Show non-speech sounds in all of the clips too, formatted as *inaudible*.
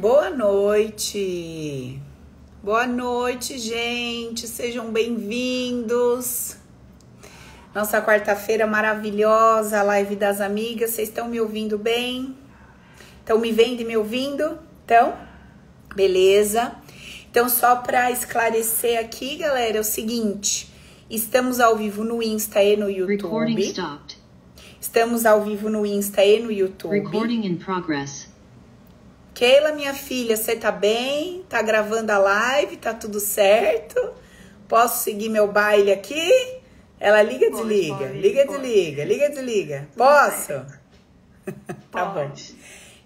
Boa noite. Boa noite, gente. Sejam bem-vindos. Nossa quarta-feira maravilhosa, live das amigas. Vocês estão me ouvindo bem? Estão me vendo e me ouvindo? Então, beleza. Então, só para esclarecer aqui, galera, é o seguinte: estamos ao vivo no Insta e no YouTube. Estamos ao vivo no Insta e no YouTube. Recording in progress. Keila, minha filha, você tá bem? Tá gravando a live? Tá tudo certo? Posso seguir meu baile aqui? Ela liga, pode, desliga, pode, liga, pode. desliga, liga, desliga. Posso? *laughs* tá bom.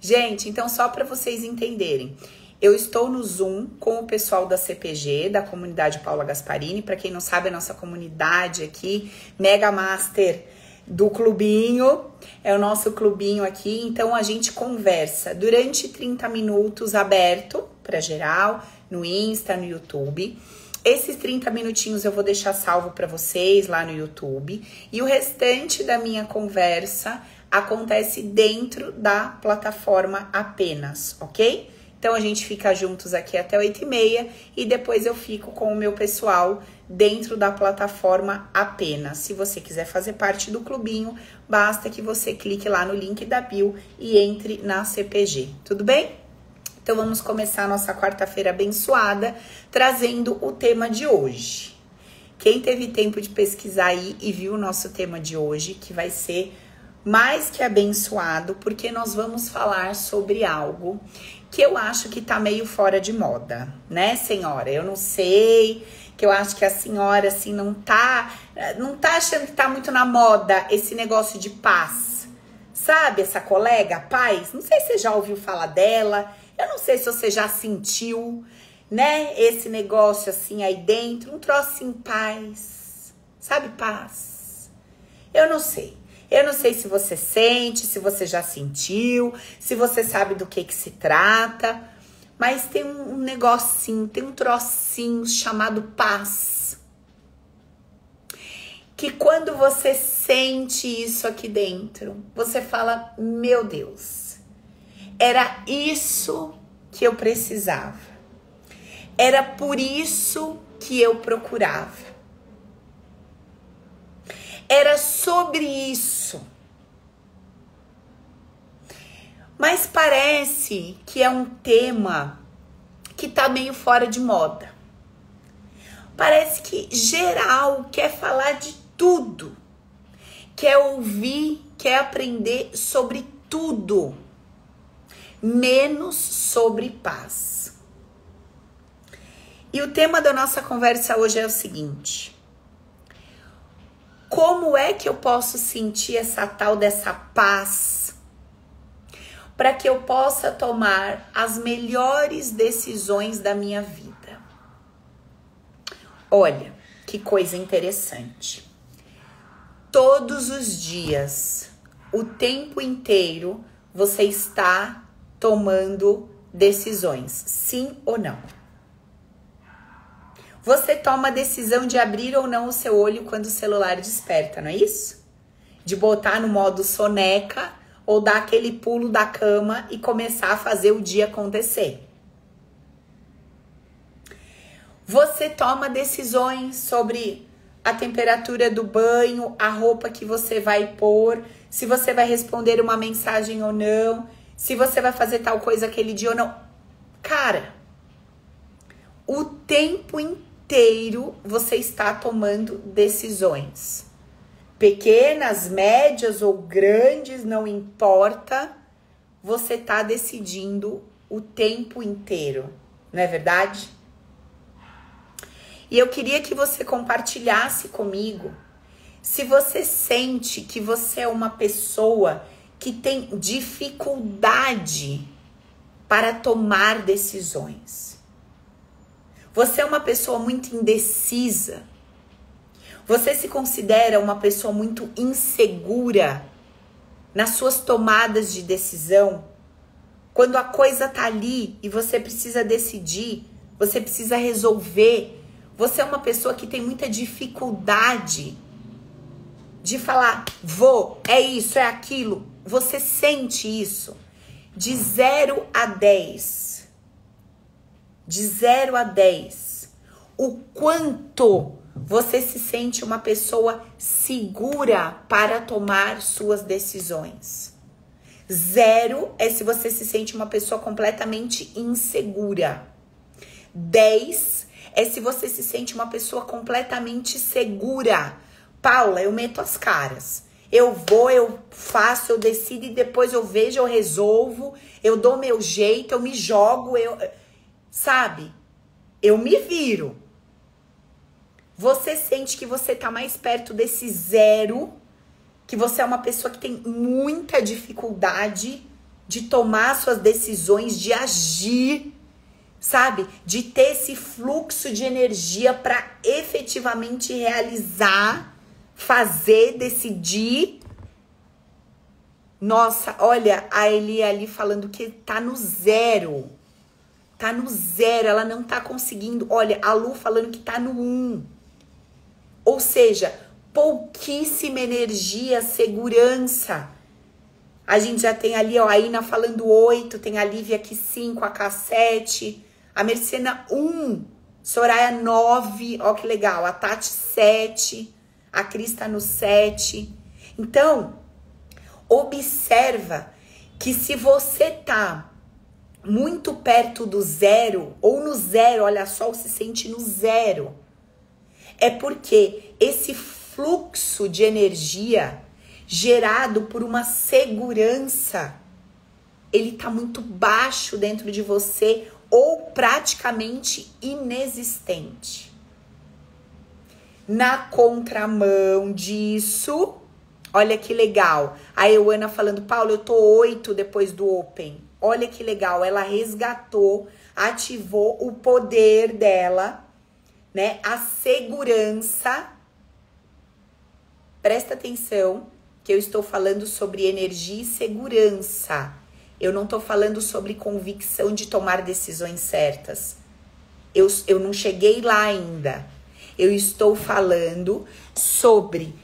Gente, então só para vocês entenderem, eu estou no Zoom com o pessoal da CPG, da comunidade Paula Gasparini. Para quem não sabe, a nossa comunidade aqui, Mega Master do clubinho, é o nosso clubinho aqui. Então a gente conversa durante 30 minutos aberto para geral, no Insta, no YouTube. Esses 30 minutinhos eu vou deixar salvo para vocês lá no YouTube e o restante da minha conversa acontece dentro da plataforma apenas, ok? Então a gente fica juntos aqui até 8 e meia e depois eu fico com o meu pessoal dentro da plataforma apenas. Se você quiser fazer parte do clubinho, basta que você clique lá no link da bio e entre na CPG. Tudo bem? Então vamos começar nossa quarta-feira abençoada trazendo o tema de hoje. Quem teve tempo de pesquisar aí e viu o nosso tema de hoje, que vai ser mais que abençoado, porque nós vamos falar sobre algo que eu acho que tá meio fora de moda, né, senhora? Eu não sei, que eu acho que a senhora assim não tá, não tá achando que tá muito na moda esse negócio de paz. Sabe essa colega, paz? Não sei se você já ouviu falar dela. Eu não sei se você já sentiu, né, esse negócio assim aí dentro, um troço em paz. Sabe paz? Eu não sei. Eu não sei se você sente, se você já sentiu, se você sabe do que que se trata, mas tem um negocinho, tem um trocinho chamado paz. Que quando você sente isso aqui dentro, você fala: "Meu Deus, era isso que eu precisava. Era por isso que eu procurava. Era sobre isso. Mas parece que é um tema que tá meio fora de moda. Parece que geral quer falar de tudo. Quer ouvir, quer aprender sobre tudo, menos sobre paz. E o tema da nossa conversa hoje é o seguinte: como é que eu posso sentir essa tal dessa paz para que eu possa tomar as melhores decisões da minha vida? Olha, que coisa interessante. Todos os dias, o tempo inteiro, você está tomando decisões, sim ou não? Você toma a decisão de abrir ou não o seu olho quando o celular desperta, não é isso? De botar no modo soneca ou dar aquele pulo da cama e começar a fazer o dia acontecer. Você toma decisões sobre a temperatura do banho, a roupa que você vai pôr, se você vai responder uma mensagem ou não, se você vai fazer tal coisa aquele dia ou não. Cara, o tempo inteiro você está tomando decisões. Pequenas, médias ou grandes, não importa, você está decidindo o tempo inteiro, não é verdade? E eu queria que você compartilhasse comigo se você sente que você é uma pessoa que tem dificuldade para tomar decisões. Você é uma pessoa muito indecisa. Você se considera uma pessoa muito insegura nas suas tomadas de decisão. Quando a coisa tá ali e você precisa decidir, você precisa resolver. Você é uma pessoa que tem muita dificuldade de falar, vou, é isso, é aquilo. Você sente isso. De 0 a 10 de 0 a 10, o quanto você se sente uma pessoa segura para tomar suas decisões. Zero é se você se sente uma pessoa completamente insegura. 10 é se você se sente uma pessoa completamente segura. Paula, eu meto as caras. Eu vou, eu faço, eu decido e depois eu vejo, eu resolvo, eu dou meu jeito, eu me jogo, eu sabe? Eu me viro. Você sente que você tá mais perto desse zero, que você é uma pessoa que tem muita dificuldade de tomar suas decisões, de agir, sabe? De ter esse fluxo de energia para efetivamente realizar fazer, decidir. Nossa, olha a Eli ali falando que tá no zero. Tá no zero, ela não tá conseguindo. Olha, a Lu falando que tá no um. Ou seja, pouquíssima energia, segurança. A gente já tem ali, ó, a Ina falando oito, tem a Lívia aqui cinco, a K7, a Mercena um, Soraya nove, ó que legal, a Tati sete a Cris está no 7. Então, observa que se você tá muito perto do zero, ou no zero, olha só, se sente no zero, é porque esse fluxo de energia gerado por uma segurança, ele tá muito baixo dentro de você ou praticamente inexistente. Na contramão disso, olha que legal. A Euana falando, Paulo, eu tô oito depois do Open. Olha que legal, ela resgatou, ativou o poder dela, né? A segurança. Presta atenção que eu estou falando sobre energia e segurança. Eu não estou falando sobre convicção de tomar decisões certas. Eu, eu não cheguei lá ainda. Eu estou falando sobre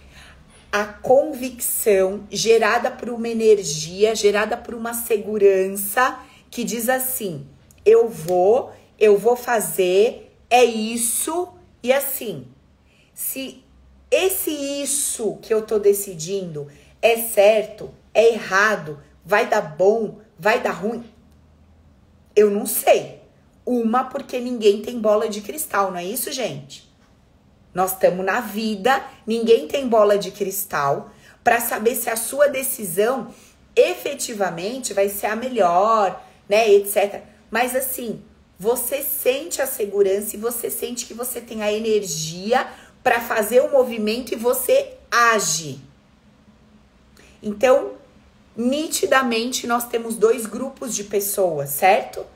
a convicção gerada por uma energia, gerada por uma segurança que diz assim: eu vou, eu vou fazer, é isso e assim. Se esse isso que eu tô decidindo é certo, é errado, vai dar bom, vai dar ruim, eu não sei. Uma porque ninguém tem bola de cristal, não é isso, gente? Nós estamos na vida, ninguém tem bola de cristal para saber se a sua decisão efetivamente vai ser a melhor, né, etc. Mas assim, você sente a segurança e você sente que você tem a energia para fazer o movimento e você age. Então, nitidamente nós temos dois grupos de pessoas, certo?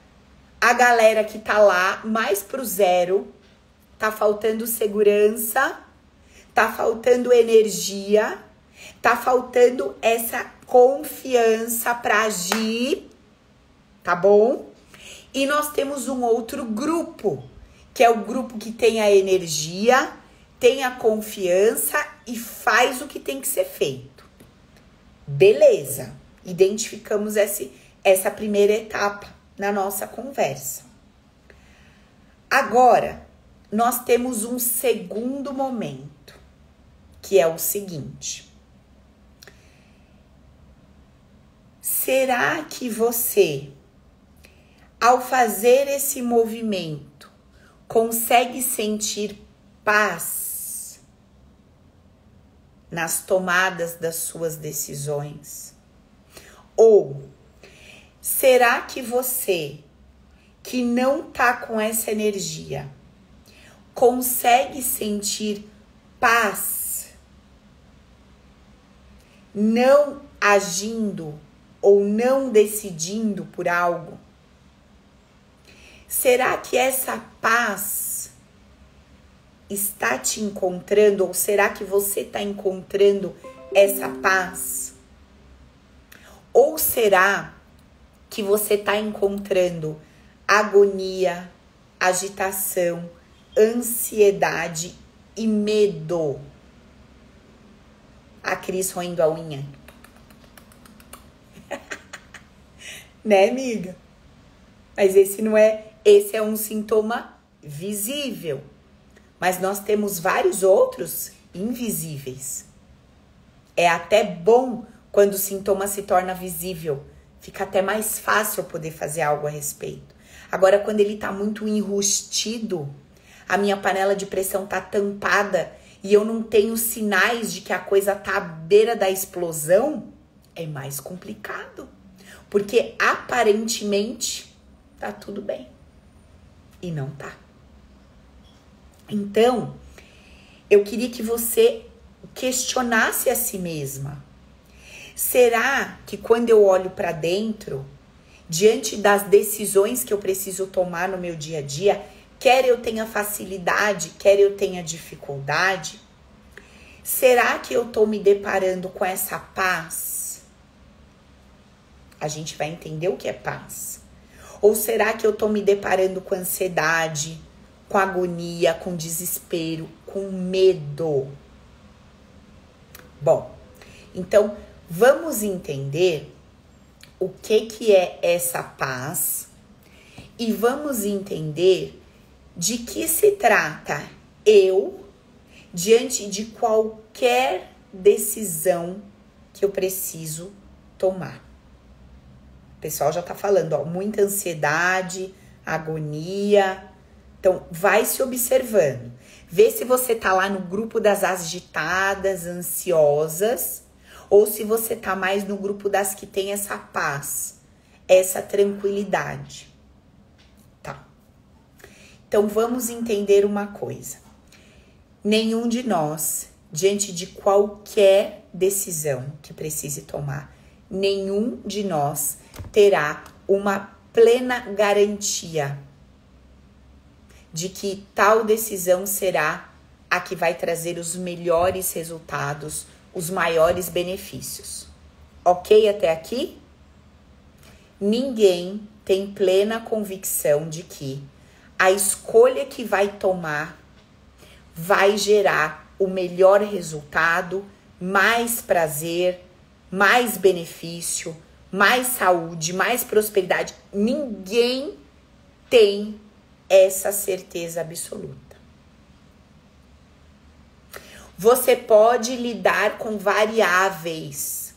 A galera que tá lá mais pro zero, tá faltando segurança, tá faltando energia, tá faltando essa confiança para agir, tá bom? E nós temos um outro grupo, que é o grupo que tem a energia, tem a confiança e faz o que tem que ser feito. Beleza, identificamos esse, essa primeira etapa na nossa conversa. Agora, nós temos um segundo momento, que é o seguinte: será que você, ao fazer esse movimento, consegue sentir paz nas tomadas das suas decisões? Ou será que você que não tá com essa energia consegue sentir paz, não agindo ou não decidindo por algo? Será que essa paz está te encontrando ou será que você está encontrando essa paz? Ou será que você está encontrando agonia, agitação, ansiedade e medo. A Cris roendo a unha. *laughs* né, amiga? Mas esse não é Esse é um sintoma visível. Mas nós temos vários outros invisíveis. É até bom quando o sintoma se torna visível. Fica até mais fácil poder fazer algo a respeito. Agora, quando ele tá muito enrustido, a minha panela de pressão tá tampada e eu não tenho sinais de que a coisa tá à beira da explosão, é mais complicado. Porque aparentemente tá tudo bem. E não tá. Então, eu queria que você questionasse a si mesma. Será que quando eu olho para dentro, diante das decisões que eu preciso tomar no meu dia a dia, quer eu tenha facilidade, quer eu tenha dificuldade, será que eu estou me deparando com essa paz? A gente vai entender o que é paz. Ou será que eu estou me deparando com ansiedade, com agonia, com desespero, com medo? Bom, então vamos entender o que que é essa paz e vamos entender de que se trata eu diante de qualquer decisão que eu preciso tomar. Pessoal já tá falando, ó, muita ansiedade, agonia. Então, vai se observando. Vê se você tá lá no grupo das agitadas, ansiosas, ou se você tá mais no grupo das que tem essa paz, essa tranquilidade. Tá. Então vamos entender uma coisa. Nenhum de nós, diante de qualquer decisão que precise tomar, nenhum de nós terá uma plena garantia de que tal decisão será a que vai trazer os melhores resultados, os maiores benefícios. Ok até aqui? Ninguém tem plena convicção de que a escolha que vai tomar vai gerar o melhor resultado, mais prazer, mais benefício, mais saúde, mais prosperidade. Ninguém tem essa certeza absoluta. Você pode lidar com variáveis.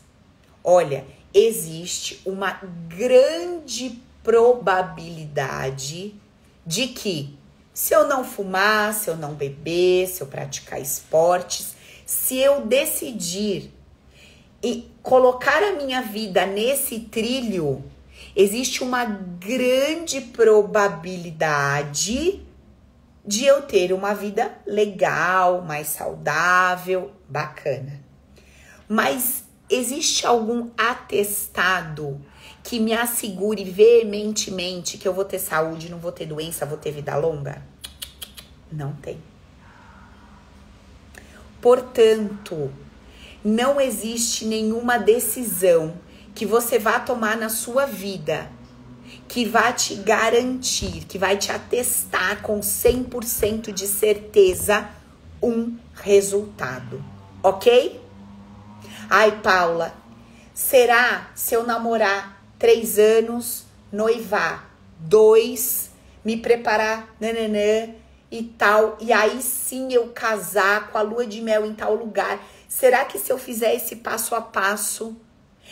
Olha, existe uma grande probabilidade de que se eu não fumar, se eu não beber, se eu praticar esportes, se eu decidir e colocar a minha vida nesse trilho, existe uma grande probabilidade de eu ter uma vida legal, mais saudável, bacana. Mas existe algum atestado que me assegure veementemente que eu vou ter saúde, não vou ter doença, vou ter vida longa? Não tem. Portanto, não existe nenhuma decisão que você vá tomar na sua vida que vai te garantir, que vai te atestar com 100% de certeza um resultado, ok? Ai, Paula, será se eu namorar três anos, noivar dois, me preparar, nananã e tal, e aí sim eu casar com a lua de mel em tal lugar? Será que se eu fizer esse passo a passo,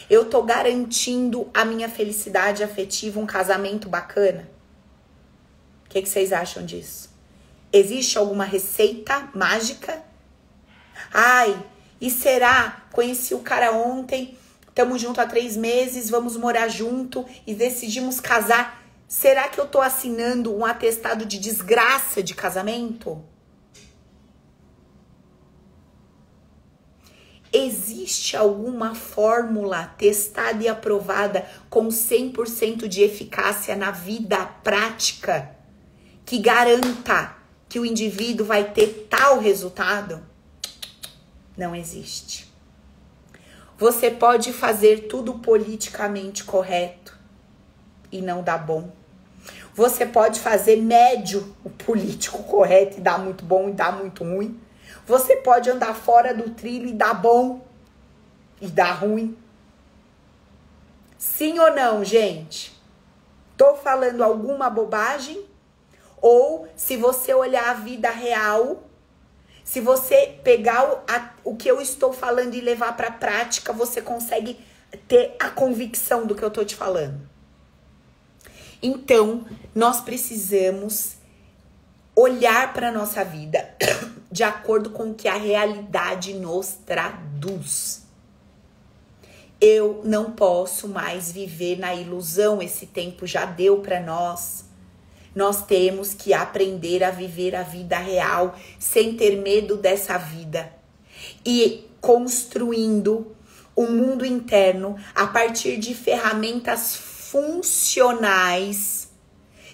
eu tô garantindo a minha felicidade afetiva, um casamento bacana? O que, que vocês acham disso? Existe alguma receita mágica? Ai, e será? Conheci o cara ontem, estamos junto há três meses, vamos morar junto e decidimos casar. Será que eu tô assinando um atestado de desgraça de casamento? Existe alguma fórmula testada e aprovada com 100% de eficácia na vida prática que garanta que o indivíduo vai ter tal resultado? Não existe. Você pode fazer tudo politicamente correto e não dá bom. Você pode fazer médio o político correto e dar muito bom e dar muito ruim. Você pode andar fora do trilho e dar bom e dar ruim. Sim ou não, gente? Tô falando alguma bobagem? Ou se você olhar a vida real, se você pegar o, a, o que eu estou falando e levar para prática, você consegue ter a convicção do que eu tô te falando. Então, nós precisamos olhar para nossa vida *coughs* de acordo com o que a realidade nos traduz. Eu não posso mais viver na ilusão, esse tempo já deu para nós. Nós temos que aprender a viver a vida real sem ter medo dessa vida e construindo o mundo interno a partir de ferramentas funcionais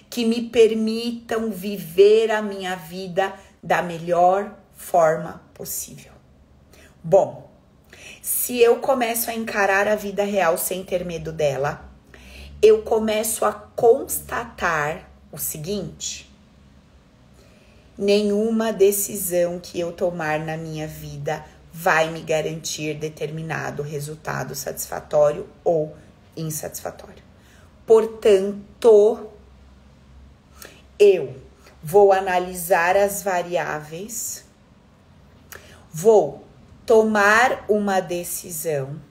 que me permitam viver a minha vida da melhor forma possível. Bom, se eu começo a encarar a vida real sem ter medo dela, eu começo a constatar o seguinte: nenhuma decisão que eu tomar na minha vida vai me garantir determinado resultado satisfatório ou insatisfatório. Portanto, eu vou analisar as variáveis, vou tomar uma decisão,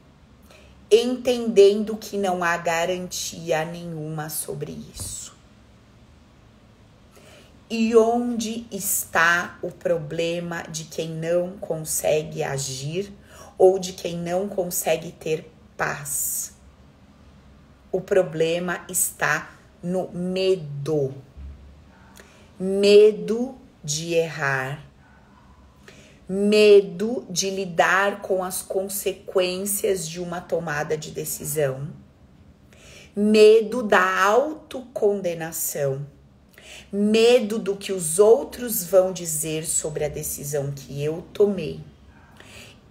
entendendo que não há garantia nenhuma sobre isso. E onde está o problema de quem não consegue agir ou de quem não consegue ter paz? O problema está no medo. Medo de errar. Medo de lidar com as consequências de uma tomada de decisão. Medo da autocondenação medo do que os outros vão dizer sobre a decisão que eu tomei,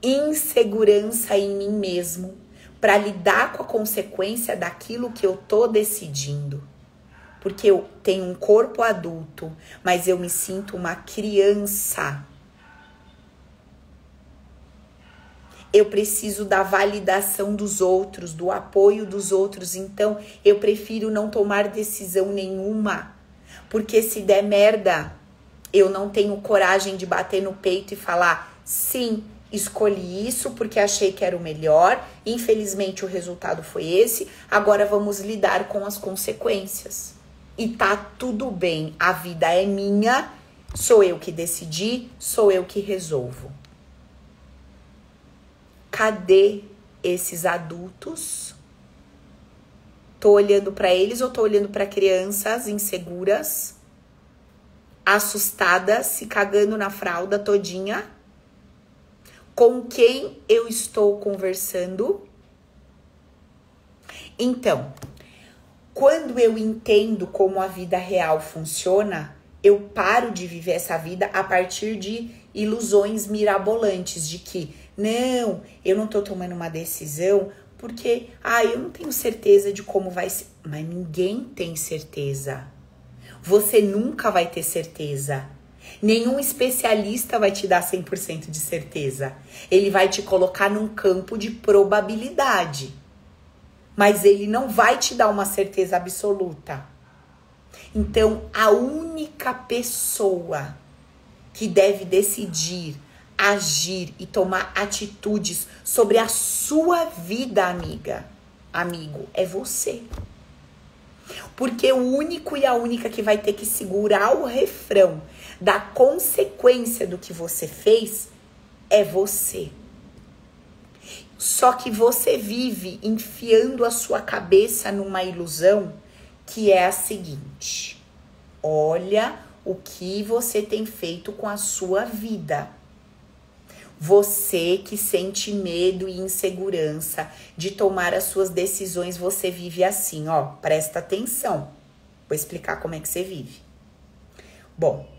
insegurança em mim mesmo para lidar com a consequência daquilo que eu tô decidindo. Porque eu tenho um corpo adulto, mas eu me sinto uma criança. Eu preciso da validação dos outros, do apoio dos outros, então eu prefiro não tomar decisão nenhuma porque se der merda, eu não tenho coragem de bater no peito e falar: sim, escolhi isso porque achei que era o melhor. Infelizmente, o resultado foi esse. Agora vamos lidar com as consequências. E tá tudo bem, a vida é minha, sou eu que decidi, sou eu que resolvo. Cadê esses adultos Tô olhando para eles ou tô olhando para crianças inseguras, assustadas, se cagando na fralda todinha? Com quem eu estou conversando? Então, quando eu entendo como a vida real funciona, eu paro de viver essa vida a partir de ilusões mirabolantes de que não, eu não tô tomando uma decisão porque, ah, eu não tenho certeza de como vai ser. Mas ninguém tem certeza. Você nunca vai ter certeza. Nenhum especialista vai te dar 100% de certeza. Ele vai te colocar num campo de probabilidade. Mas ele não vai te dar uma certeza absoluta. Então, a única pessoa que deve decidir agir e tomar atitudes sobre a sua vida, amiga, amigo, é você. Porque o único e a única que vai ter que segurar o refrão da consequência do que você fez é você. Só que você vive enfiando a sua cabeça numa ilusão que é a seguinte: olha o que você tem feito com a sua vida. Você que sente medo e insegurança de tomar as suas decisões, você vive assim, ó. Presta atenção. Vou explicar como é que você vive. Bom,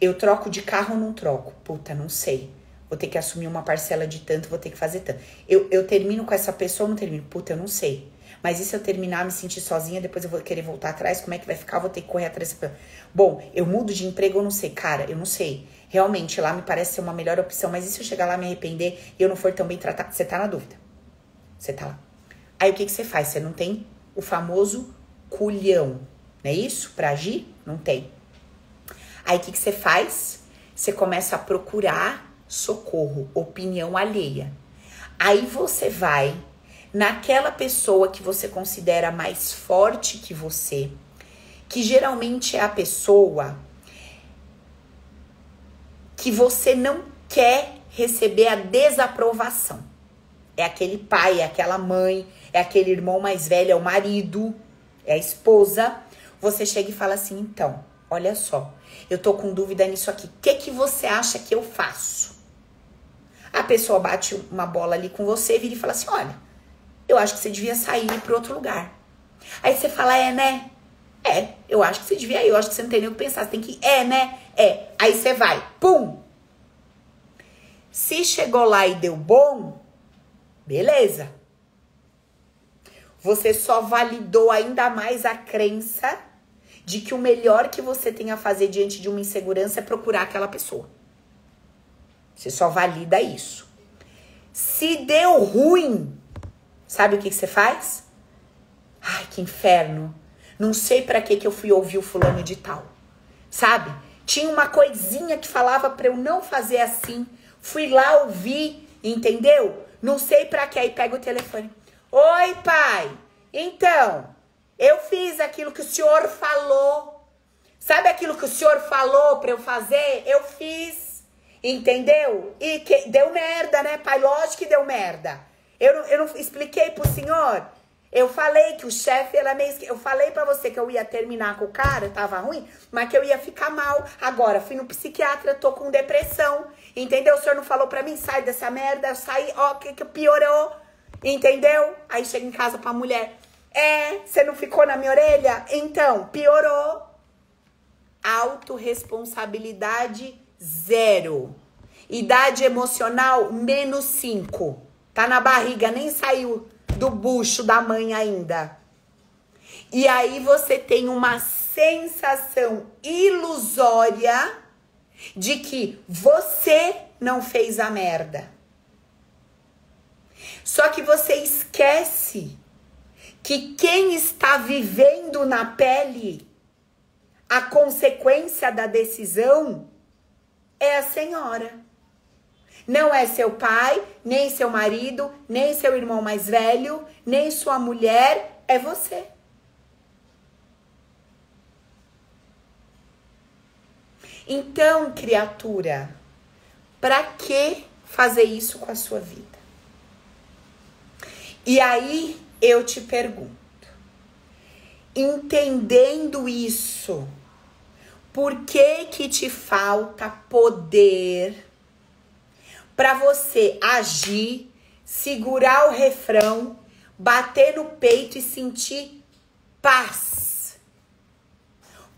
eu troco de carro ou não troco? Puta, não sei. Vou ter que assumir uma parcela de tanto, vou ter que fazer tanto. Eu, eu termino com essa pessoa ou não termino? Puta, eu não sei. Mas e se eu terminar, me sentir sozinha, depois eu vou querer voltar atrás? Como é que vai ficar? vou ter que correr atrás. Bom, eu mudo de emprego ou não sei? Cara, eu não sei realmente lá me parece ser uma melhor opção, mas e se eu chegar lá me arrepender e eu não for tão bem tratado? Você tá na dúvida. Você tá lá. Aí o que, que você faz? Você não tem o famoso culhão, não é isso? Para agir? Não tem. Aí o que, que você faz? Você começa a procurar socorro, opinião alheia. Aí você vai naquela pessoa que você considera mais forte que você, que geralmente é a pessoa que você não quer receber a desaprovação. É aquele pai, é aquela mãe, é aquele irmão mais velho, é o marido, é a esposa. Você chega e fala assim: então, olha só, eu tô com dúvida nisso aqui. O que, que você acha que eu faço? A pessoa bate uma bola ali com você, vira e fala assim: olha, eu acho que você devia sair para outro lugar. Aí você fala: é, né? É, eu acho que você devia ir, eu acho que você não tem nem o que pensar, você tem que ir, é, né? É. Aí você vai, pum! Se chegou lá e deu bom, beleza. Você só validou ainda mais a crença de que o melhor que você tem a fazer diante de uma insegurança é procurar aquela pessoa. Você só valida isso. Se deu ruim, sabe o que, que você faz? Ai, que inferno. Não sei para que que eu fui ouvir o fulano de tal. Sabe? Tinha uma coisinha que falava para eu não fazer assim. Fui lá ouvir, entendeu? Não sei para que aí pega o telefone. Oi, pai. Então, eu fiz aquilo que o senhor falou. Sabe aquilo que o senhor falou para eu fazer? Eu fiz. Entendeu? E que deu merda, né, pai? Lógico que deu merda. Eu não, eu não expliquei pro senhor. Eu falei que o chefe era meio. Eu falei para você que eu ia terminar com o cara, tava ruim, mas que eu ia ficar mal. Agora, fui no psiquiatra, tô com depressão. Entendeu? O senhor não falou pra mim, sai dessa merda. Eu saí, ó, que, que piorou. Entendeu? Aí chega em casa pra mulher. É, você não ficou na minha orelha? Então, piorou. Autoresponsabilidade zero. Idade emocional menos cinco. Tá na barriga, nem saiu do bucho da mãe ainda. E aí você tem uma sensação ilusória de que você não fez a merda. Só que você esquece que quem está vivendo na pele a consequência da decisão é a senhora. Não é seu pai, nem seu marido, nem seu irmão mais velho, nem sua mulher, é você. Então, criatura, para que fazer isso com a sua vida? E aí eu te pergunto, entendendo isso, por que que te falta poder para você agir, segurar o refrão, bater no peito e sentir paz.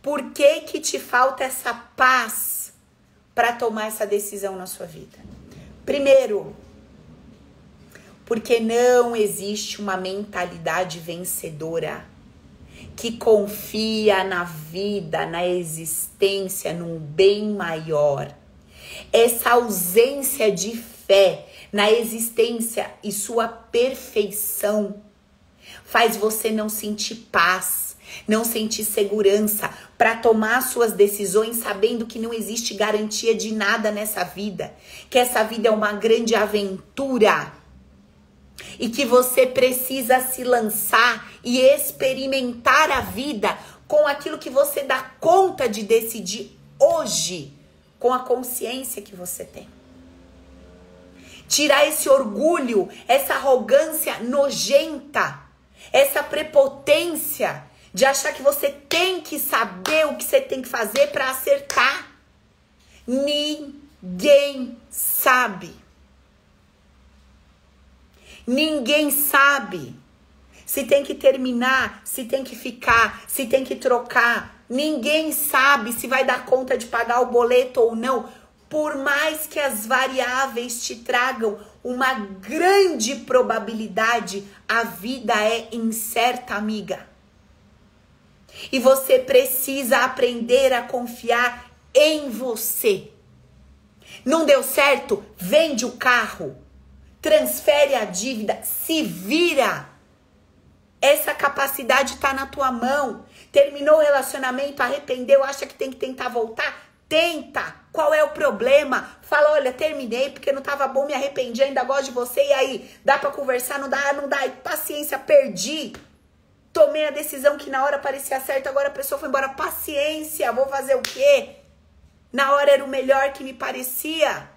Por que que te falta essa paz para tomar essa decisão na sua vida? Primeiro, porque não existe uma mentalidade vencedora que confia na vida, na existência, num bem maior. Essa ausência de fé na existência e sua perfeição faz você não sentir paz, não sentir segurança para tomar suas decisões sabendo que não existe garantia de nada nessa vida, que essa vida é uma grande aventura e que você precisa se lançar e experimentar a vida com aquilo que você dá conta de decidir hoje com a consciência que você tem. Tirar esse orgulho, essa arrogância nojenta, essa prepotência de achar que você tem que saber o que você tem que fazer para acertar. Ninguém sabe. Ninguém sabe se tem que terminar, se tem que ficar, se tem que trocar, Ninguém sabe se vai dar conta de pagar o boleto ou não, por mais que as variáveis te tragam uma grande probabilidade, a vida é incerta, amiga. E você precisa aprender a confiar em você. Não deu certo? Vende o carro, transfere a dívida, se vira Essa capacidade está na tua mão. Terminou o relacionamento, arrependeu, acha que tem que tentar voltar? Tenta. Qual é o problema? Fala, olha, terminei porque não tava bom, me arrependi, ainda gosto de você. E aí, dá para conversar? Não dá, não dá. Paciência, perdi. Tomei a decisão que na hora parecia certa, agora a pessoa foi embora. Paciência, vou fazer o quê? Na hora era o melhor que me parecia.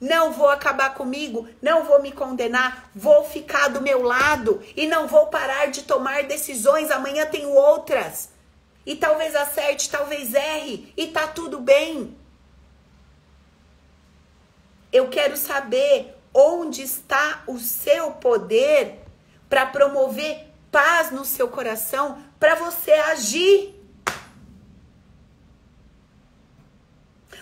Não vou acabar comigo, não vou me condenar, vou ficar do meu lado e não vou parar de tomar decisões. Amanhã tenho outras. E talvez acerte, talvez erre, e tá tudo bem. Eu quero saber onde está o seu poder para promover paz no seu coração, para você agir.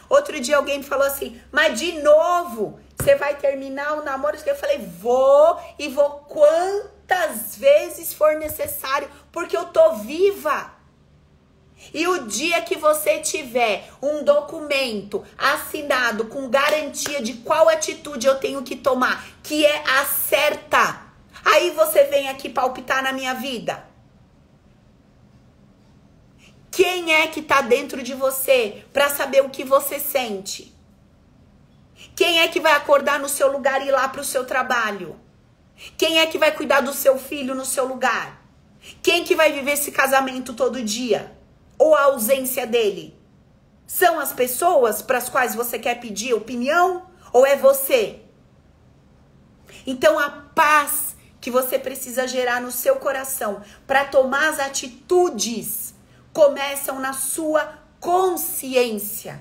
Outro dia alguém me falou assim, mas de novo, você vai terminar o namoro? Eu falei, vou e vou quantas vezes for necessário, porque eu tô viva. E o dia que você tiver um documento assinado com garantia de qual atitude eu tenho que tomar, que é a certa, aí você vem aqui palpitar na minha vida. Quem é que tá dentro de você para saber o que você sente? Quem é que vai acordar no seu lugar e ir lá para o seu trabalho? Quem é que vai cuidar do seu filho no seu lugar? Quem que vai viver esse casamento todo dia? Ou a ausência dele? São as pessoas para as quais você quer pedir opinião? Ou é você? Então a paz que você precisa gerar no seu coração para tomar as atitudes começam na sua consciência.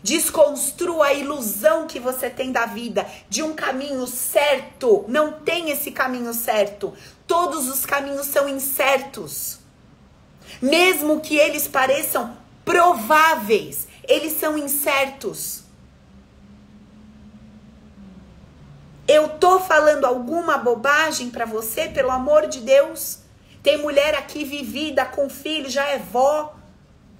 Desconstrua a ilusão que você tem da vida, de um caminho certo. Não tem esse caminho certo. Todos os caminhos são incertos. Mesmo que eles pareçam prováveis, eles são incertos. Eu tô falando alguma bobagem para você, pelo amor de Deus? Tem mulher aqui vivida com filho, já é vó.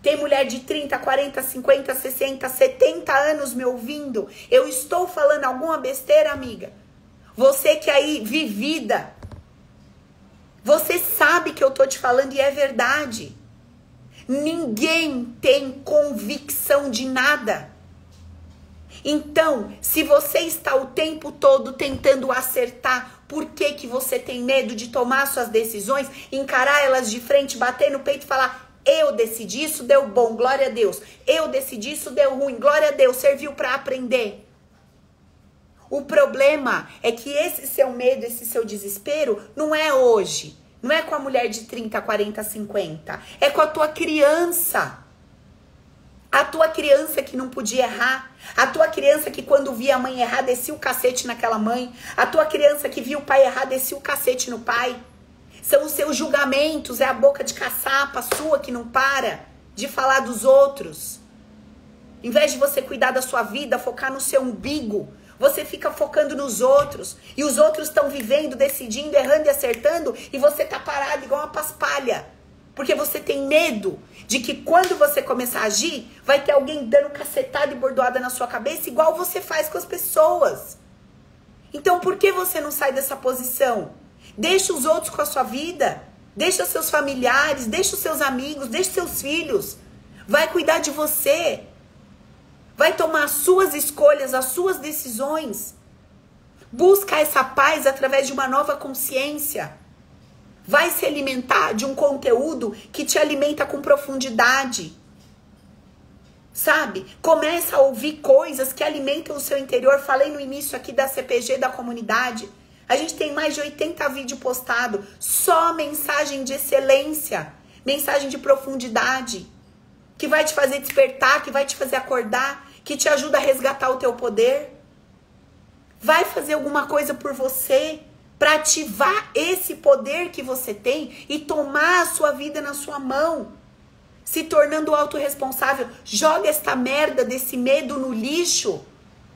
Tem mulher de 30, 40, 50, 60, 70 anos me ouvindo. Eu estou falando alguma besteira, amiga? Você que aí vivida, você sabe que eu tô te falando e é verdade. Ninguém tem convicção de nada. Então, se você está o tempo todo tentando acertar, por que, que você tem medo de tomar suas decisões, encarar elas de frente, bater no peito e falar: eu decidi, isso deu bom, glória a Deus. Eu decidi, isso deu ruim, glória a Deus, serviu para aprender. O problema é que esse seu medo, esse seu desespero, não é hoje. Não é com a mulher de 30, 40, 50. É com a tua criança. A tua criança que não podia errar. A tua criança que quando via a mãe errar, descia o cacete naquela mãe. A tua criança que via o pai errar, descia o cacete no pai. São os seus julgamentos, é a boca de caçapa sua que não para de falar dos outros. Em vez de você cuidar da sua vida, focar no seu umbigo, você fica focando nos outros. E os outros estão vivendo, decidindo, errando e acertando, e você tá parado igual uma paspalha. Porque você tem medo de que quando você começar a agir, vai ter alguém dando cacetada e bordoada na sua cabeça, igual você faz com as pessoas. Então, por que você não sai dessa posição? Deixa os outros com a sua vida. Deixa seus familiares, deixa os seus amigos, deixa seus filhos. Vai cuidar de você. Vai tomar as suas escolhas, as suas decisões. Busca essa paz através de uma nova consciência vai se alimentar de um conteúdo que te alimenta com profundidade. Sabe? Começa a ouvir coisas que alimentam o seu interior. Falei no início aqui da CPG da comunidade. A gente tem mais de 80 vídeos postados, só mensagem de excelência, mensagem de profundidade, que vai te fazer despertar, que vai te fazer acordar, que te ajuda a resgatar o teu poder. Vai fazer alguma coisa por você para ativar esse poder que você tem e tomar a sua vida na sua mão, se tornando autorresponsável. Joga esta merda desse medo no lixo,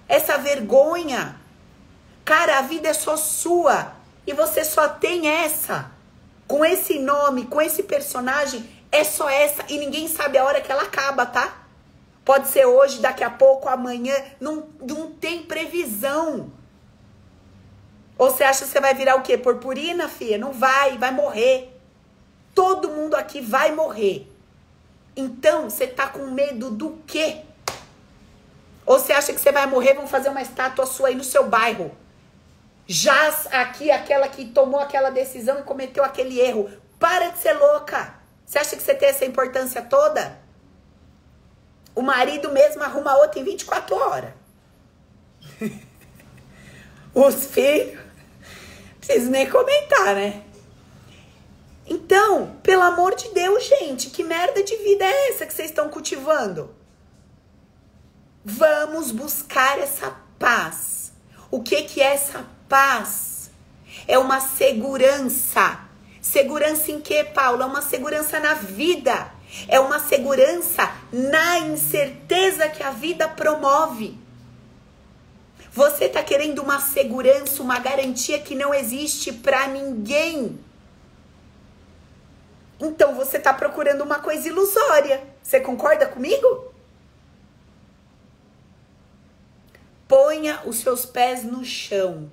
essa vergonha. Cara, a vida é só sua e você só tem essa. Com esse nome, com esse personagem, é só essa e ninguém sabe a hora que ela acaba, tá? Pode ser hoje, daqui a pouco, amanhã, não, não tem previsão. Ou você acha que você vai virar o quê? Purpurina, filha? Não vai, vai morrer. Todo mundo aqui vai morrer. Então, você tá com medo do quê? Ou você acha que você vai morrer, vão fazer uma estátua sua aí no seu bairro? Já aqui, aquela que tomou aquela decisão e cometeu aquele erro. Para de ser louca. Você acha que você tem essa importância toda? O marido mesmo arruma outra em 24 horas. *laughs* Os filhos. Preciso nem comentar, né? Então, pelo amor de Deus, gente, que merda de vida é essa que vocês estão cultivando? Vamos buscar essa paz. O que que é essa paz? É uma segurança. Segurança em que, Paula? É uma segurança na vida. É uma segurança na incerteza que a vida promove. Você está querendo uma segurança, uma garantia que não existe para ninguém. Então você está procurando uma coisa ilusória. Você concorda comigo? Ponha os seus pés no chão.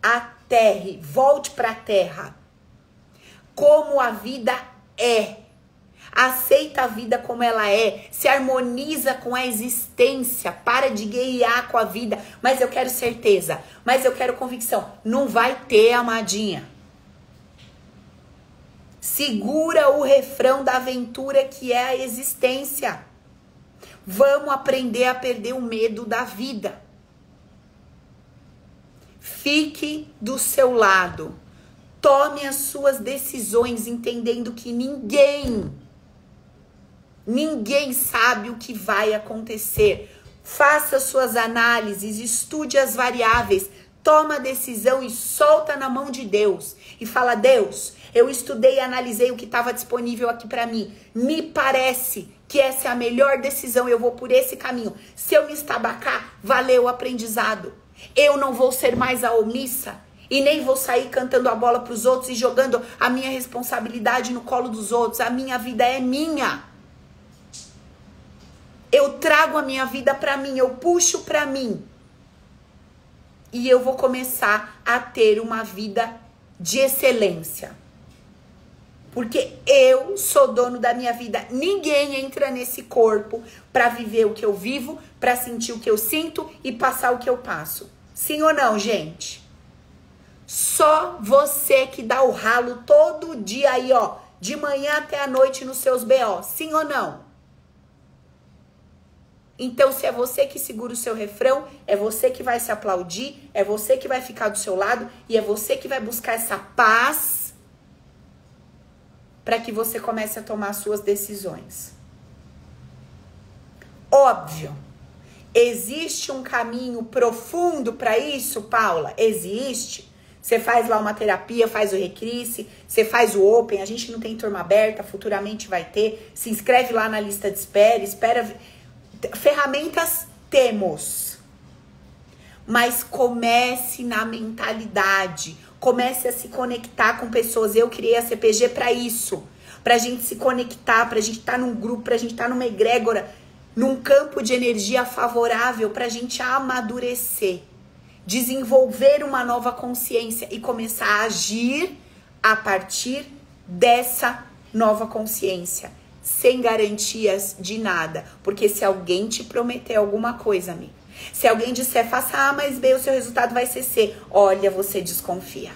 Aterre, volte para a terra. Como a vida é. Aceita a vida como ela é, se harmoniza com a existência, para de guerrear com a vida. Mas eu quero certeza, mas eu quero convicção. Não vai ter, amadinha. Segura o refrão da aventura que é a existência. Vamos aprender a perder o medo da vida. Fique do seu lado. Tome as suas decisões entendendo que ninguém, ninguém sabe o que vai acontecer. Faça suas análises, estude as variáveis, toma a decisão e solta na mão de Deus. E fala: Deus, eu estudei e analisei o que estava disponível aqui para mim. Me parece que essa é a melhor decisão. Eu vou por esse caminho. Se eu me estabacar, valeu o aprendizado. Eu não vou ser mais a omissa e nem vou sair cantando a bola para os outros e jogando a minha responsabilidade no colo dos outros. A minha vida é minha. Eu trago a minha vida para mim, eu puxo para mim. E eu vou começar a ter uma vida de excelência. Porque eu sou dono da minha vida. Ninguém entra nesse corpo para viver o que eu vivo, para sentir o que eu sinto e passar o que eu passo. Sim ou não, gente? Só você que dá o ralo todo dia aí, ó, de manhã até a noite nos seus BO. Sim ou não? Então, se é você que segura o seu refrão, é você que vai se aplaudir, é você que vai ficar do seu lado e é você que vai buscar essa paz para que você comece a tomar suas decisões. Óbvio, existe um caminho profundo para isso, Paula? Existe. Você faz lá uma terapia, faz o Recrisse, você faz o Open, a gente não tem turma aberta, futuramente vai ter. Se inscreve lá na lista de espera, espera. Ferramentas temos. Mas comece na mentalidade. Comece a se conectar com pessoas. Eu criei a CPG para isso. Pra gente se conectar, pra gente estar tá num grupo, pra gente estar tá numa egrégora, num campo de energia favorável, pra gente amadurecer, desenvolver uma nova consciência e começar a agir a partir dessa nova consciência, sem garantias de nada. Porque se alguém te prometer alguma coisa, amigo, se alguém disser, faça A mais B, o seu resultado vai ser C. Olha, você desconfia.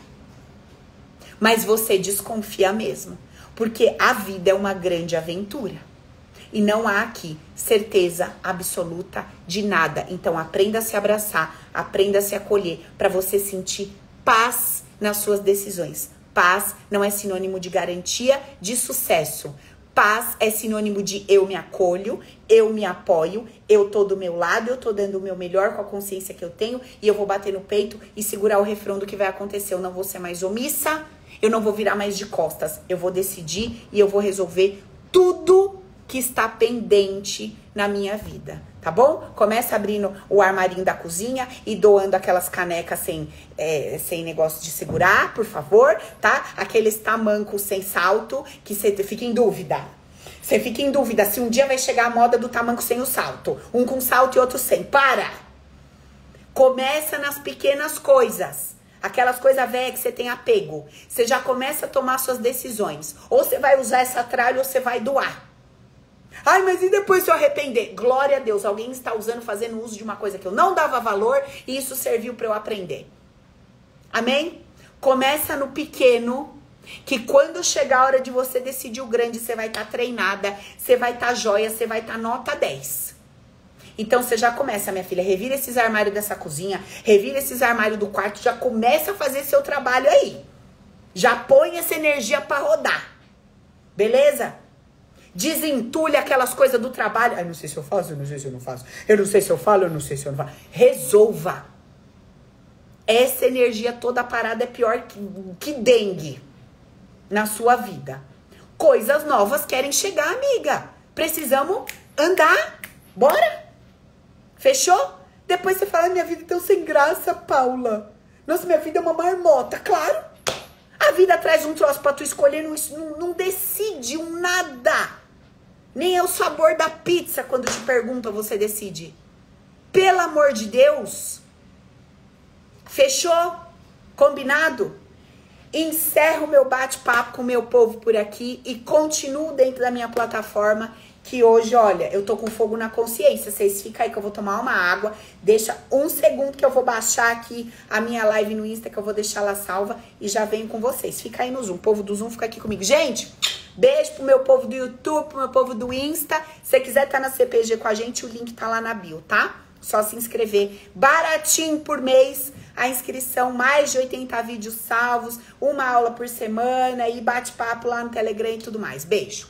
Mas você desconfia mesmo. Porque a vida é uma grande aventura. E não há aqui certeza absoluta de nada. Então aprenda a se abraçar, aprenda a se acolher para você sentir paz nas suas decisões. Paz não é sinônimo de garantia de sucesso. Paz é sinônimo de eu me acolho, eu me apoio, eu tô do meu lado, eu tô dando o meu melhor com a consciência que eu tenho e eu vou bater no peito e segurar o refrão do que vai acontecer. Eu não vou ser mais omissa, eu não vou virar mais de costas. Eu vou decidir e eu vou resolver tudo que está pendente na minha vida, tá bom? Começa abrindo o armarinho da cozinha e doando aquelas canecas sem, é, sem negócio de segurar, por favor, tá? Aqueles tamancos sem salto que você fica em dúvida. Você fica em dúvida se um dia vai chegar a moda do tamanco sem o salto. Um com salto e outro sem. Para! Começa nas pequenas coisas. Aquelas coisas velhas que você tem apego. Você já começa a tomar suas decisões. Ou você vai usar essa tralha ou você vai doar. Ai, mas e depois se eu arrepender? Glória a Deus, alguém está usando, fazendo uso de uma coisa que eu não dava valor e isso serviu para eu aprender. Amém? Começa no pequeno, que quando chegar a hora de você decidir o grande, você vai estar tá treinada, você vai estar tá joia, você vai estar tá nota 10. Então você já começa, minha filha, revira esses armários dessa cozinha, revira esses armários do quarto, já começa a fazer seu trabalho aí. Já põe essa energia para rodar. Beleza? Desentulha aquelas coisas do trabalho. Ai, não sei se eu faço, eu não sei se eu não faço. Eu não sei se eu falo, eu não sei se eu não faço. Resolva. Essa energia toda parada é pior que, que dengue na sua vida. Coisas novas querem chegar, amiga. Precisamos andar. Bora? Fechou? Depois você fala, minha vida é tão sem graça, Paula. Nossa, minha vida é uma marmota. Claro. A vida traz um troço pra tu escolher, não, não decide um nada. Nem é o sabor da pizza quando te pergunta, você decide. Pelo amor de Deus. Fechou? Combinado? Encerro meu bate-papo com meu povo por aqui e continuo dentro da minha plataforma que hoje, olha, eu tô com fogo na consciência. Vocês ficam aí que eu vou tomar uma água. Deixa um segundo que eu vou baixar aqui a minha live no Insta, que eu vou deixar ela salva e já venho com vocês. Fica aí no Zoom. O povo do Zoom fica aqui comigo. Gente, beijo pro meu povo do YouTube, pro meu povo do Insta. Se você quiser estar tá na CPG com a gente, o link tá lá na bio, tá? Só se inscrever. Baratinho por mês a inscrição, mais de 80 vídeos salvos, uma aula por semana e bate-papo lá no Telegram e tudo mais. Beijo!